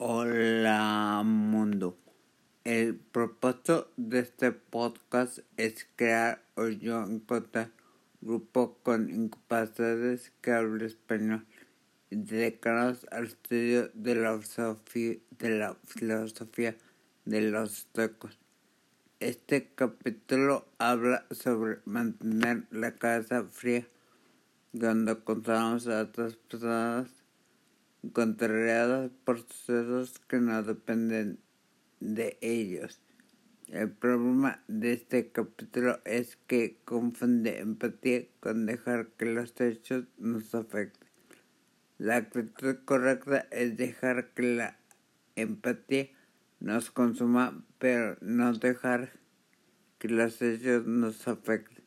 Hola mundo. El propósito de este podcast es crear o yo encontrar grupo con incapacidades que hablen español y dedicarnos al estudio de la filosofía de, los estoicos. Este capítulo habla sobre mantener la cabeza fría cuando contamos a otras personas contrariadas por sucesos que no dependen de ellos. El problema de este capítulo es que confunde empatía con dejar que los hechos nos afecten. La actitud correcta es dejar que la empatía nos consuma, pero no dejar que los hechos nos afecten.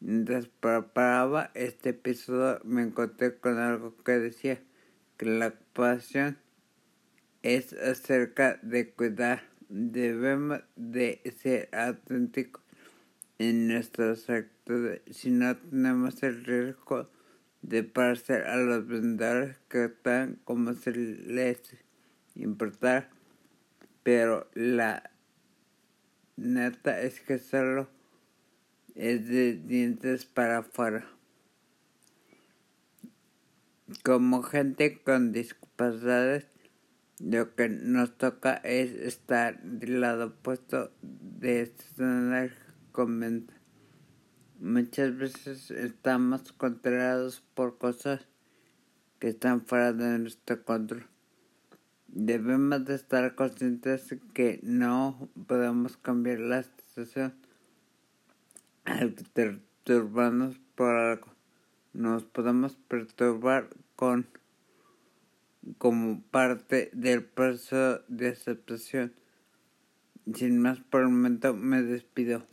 Mientras preparaba este episodio me encontré con algo que decía que la pasión es acerca de cuidar. Debemos de ser auténticos en nuestros actos, si no tenemos el riesgo de parecer a los vendedores que están como si les importara. Pero la neta es que solo es de dientes para afuera como gente con discapacidades, lo que nos toca es estar del lado opuesto de este comenta. Muchas veces estamos controlados por cosas que están fuera de nuestro control. Debemos de estar conscientes que no podemos cambiar la situación al perturbarnos por algo nos podemos perturbar con como parte del proceso de aceptación. Sin más por el momento me despido.